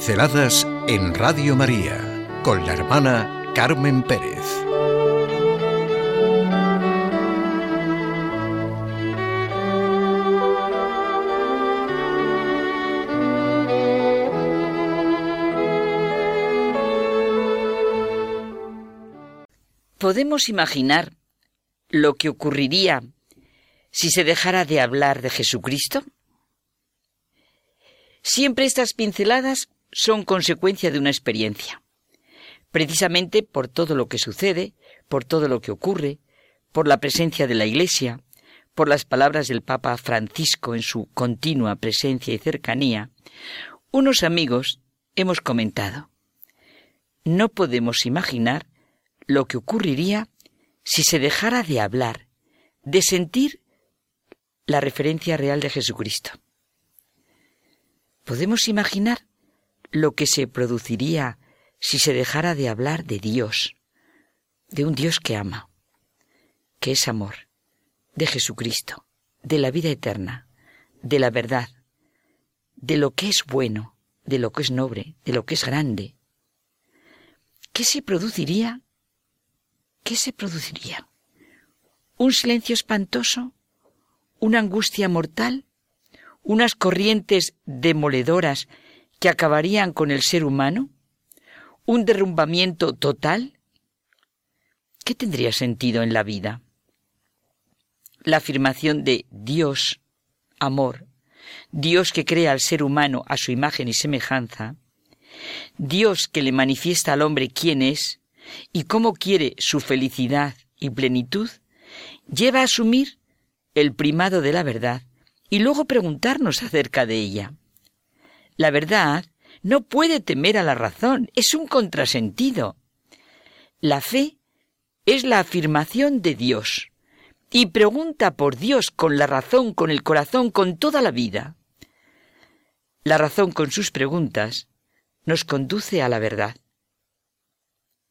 Pinceladas en Radio María con la hermana Carmen Pérez. ¿Podemos imaginar lo que ocurriría si se dejara de hablar de Jesucristo? Siempre estas pinceladas son consecuencia de una experiencia. Precisamente por todo lo que sucede, por todo lo que ocurre, por la presencia de la Iglesia, por las palabras del Papa Francisco en su continua presencia y cercanía, unos amigos hemos comentado, no podemos imaginar lo que ocurriría si se dejara de hablar, de sentir la referencia real de Jesucristo. ¿Podemos imaginar lo que se produciría si se dejara de hablar de Dios, de un Dios que ama, que es amor, de Jesucristo, de la vida eterna, de la verdad, de lo que es bueno, de lo que es noble, de lo que es grande? ¿Qué se produciría? ¿Qué se produciría? ¿Un silencio espantoso? ¿Una angustia mortal? unas corrientes demoledoras que acabarían con el ser humano? ¿Un derrumbamiento total? ¿Qué tendría sentido en la vida? La afirmación de Dios, amor, Dios que crea al ser humano a su imagen y semejanza, Dios que le manifiesta al hombre quién es y cómo quiere su felicidad y plenitud, lleva a asumir el primado de la verdad y luego preguntarnos acerca de ella. La verdad no puede temer a la razón, es un contrasentido. La fe es la afirmación de Dios y pregunta por Dios con la razón, con el corazón, con toda la vida. La razón con sus preguntas nos conduce a la verdad.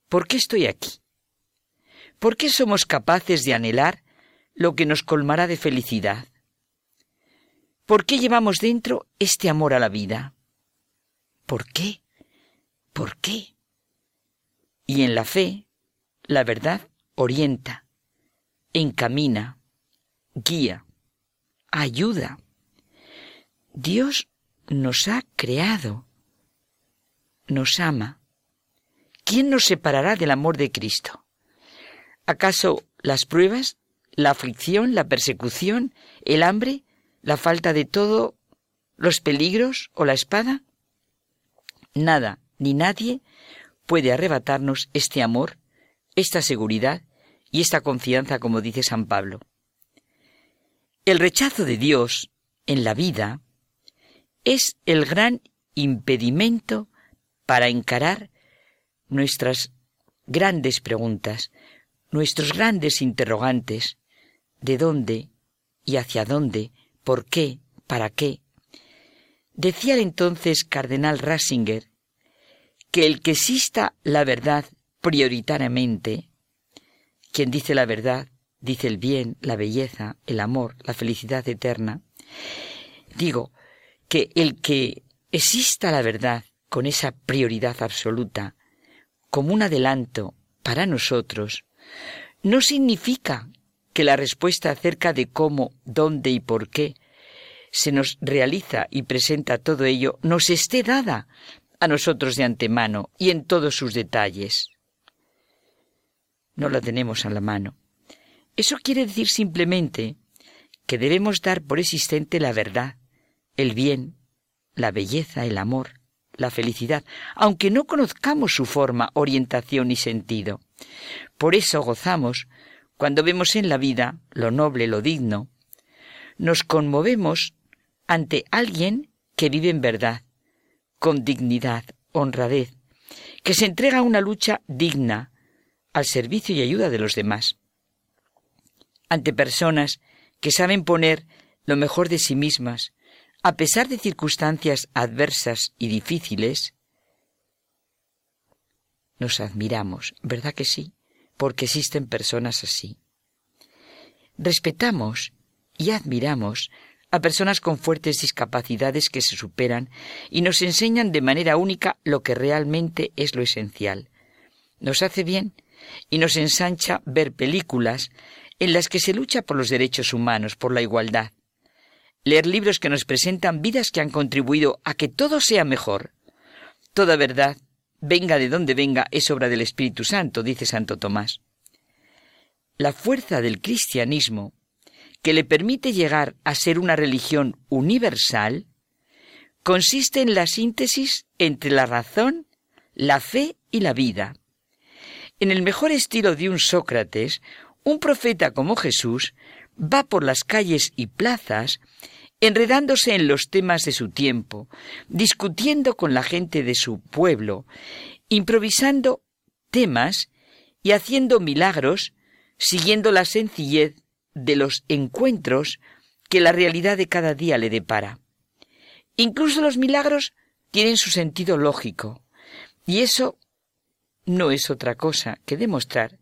¿Por qué estoy aquí? ¿Por qué somos capaces de anhelar lo que nos colmará de felicidad? ¿Por qué llevamos dentro este amor a la vida? ¿Por qué? ¿Por qué? Y en la fe, la verdad orienta, encamina, guía, ayuda. Dios nos ha creado, nos ama. ¿Quién nos separará del amor de Cristo? ¿Acaso las pruebas, la aflicción, la persecución, el hambre la falta de todo, los peligros o la espada? Nada ni nadie puede arrebatarnos este amor, esta seguridad y esta confianza, como dice San Pablo. El rechazo de Dios en la vida es el gran impedimento para encarar nuestras grandes preguntas, nuestros grandes interrogantes, de dónde y hacia dónde ¿Por qué? ¿Para qué? Decía entonces cardenal Ratzinger que el que exista la verdad prioritariamente, quien dice la verdad, dice el bien, la belleza, el amor, la felicidad eterna, digo que el que exista la verdad con esa prioridad absoluta, como un adelanto para nosotros, no significa que la respuesta acerca de cómo, dónde y por qué se nos realiza y presenta todo ello nos esté dada a nosotros de antemano y en todos sus detalles. No la tenemos a la mano. Eso quiere decir simplemente que debemos dar por existente la verdad, el bien, la belleza, el amor, la felicidad, aunque no conozcamos su forma, orientación y sentido. Por eso gozamos cuando vemos en la vida lo noble, lo digno, nos conmovemos ante alguien que vive en verdad, con dignidad, honradez, que se entrega a una lucha digna, al servicio y ayuda de los demás. Ante personas que saben poner lo mejor de sí mismas, a pesar de circunstancias adversas y difíciles, nos admiramos, ¿verdad que sí? porque existen personas así. Respetamos y admiramos a personas con fuertes discapacidades que se superan y nos enseñan de manera única lo que realmente es lo esencial. Nos hace bien y nos ensancha ver películas en las que se lucha por los derechos humanos, por la igualdad. Leer libros que nos presentan vidas que han contribuido a que todo sea mejor. Toda verdad, venga de donde venga, es obra del Espíritu Santo, dice Santo Tomás. La fuerza del cristianismo que le permite llegar a ser una religión universal, consiste en la síntesis entre la razón, la fe y la vida. En el mejor estilo de un Sócrates, un profeta como Jesús va por las calles y plazas enredándose en los temas de su tiempo, discutiendo con la gente de su pueblo, improvisando temas y haciendo milagros, siguiendo la sencillez de los encuentros que la realidad de cada día le depara. Incluso los milagros tienen su sentido lógico, y eso no es otra cosa que demostrar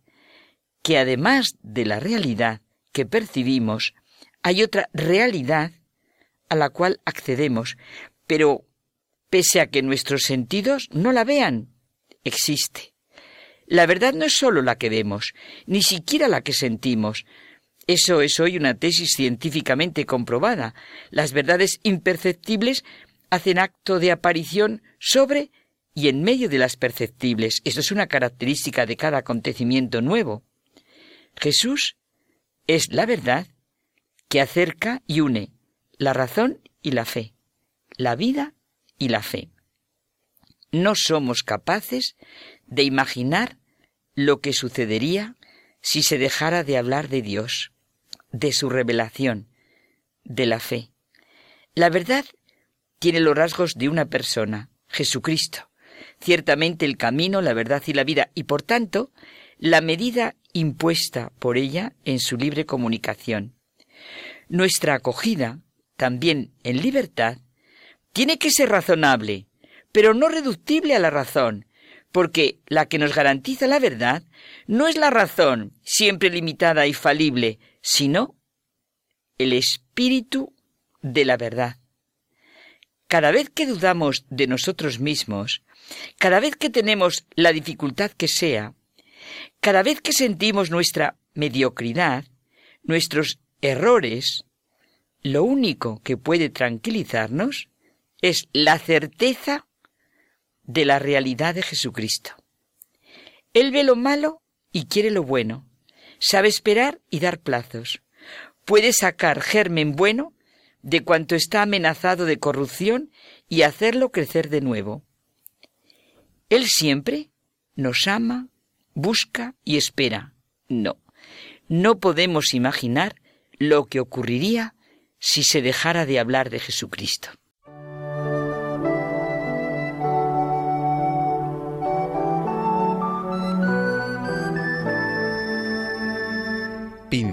que además de la realidad que percibimos, hay otra realidad a la cual accedemos, pero pese a que nuestros sentidos no la vean, existe. La verdad no es sólo la que vemos, ni siquiera la que sentimos, eso es hoy una tesis científicamente comprobada. Las verdades imperceptibles hacen acto de aparición sobre y en medio de las perceptibles. Eso es una característica de cada acontecimiento nuevo. Jesús es la verdad que acerca y une la razón y la fe, la vida y la fe. No somos capaces de imaginar lo que sucedería si se dejara de hablar de Dios de su revelación, de la fe. La verdad tiene los rasgos de una persona, Jesucristo, ciertamente el camino, la verdad y la vida, y por tanto, la medida impuesta por ella en su libre comunicación. Nuestra acogida, también en libertad, tiene que ser razonable, pero no reductible a la razón, porque la que nos garantiza la verdad no es la razón, siempre limitada y falible, sino el espíritu de la verdad. Cada vez que dudamos de nosotros mismos, cada vez que tenemos la dificultad que sea, cada vez que sentimos nuestra mediocridad, nuestros errores, lo único que puede tranquilizarnos es la certeza de la realidad de Jesucristo. Él ve lo malo y quiere lo bueno sabe esperar y dar plazos. Puede sacar germen bueno de cuanto está amenazado de corrupción y hacerlo crecer de nuevo. Él siempre nos ama, busca y espera. No, no podemos imaginar lo que ocurriría si se dejara de hablar de Jesucristo.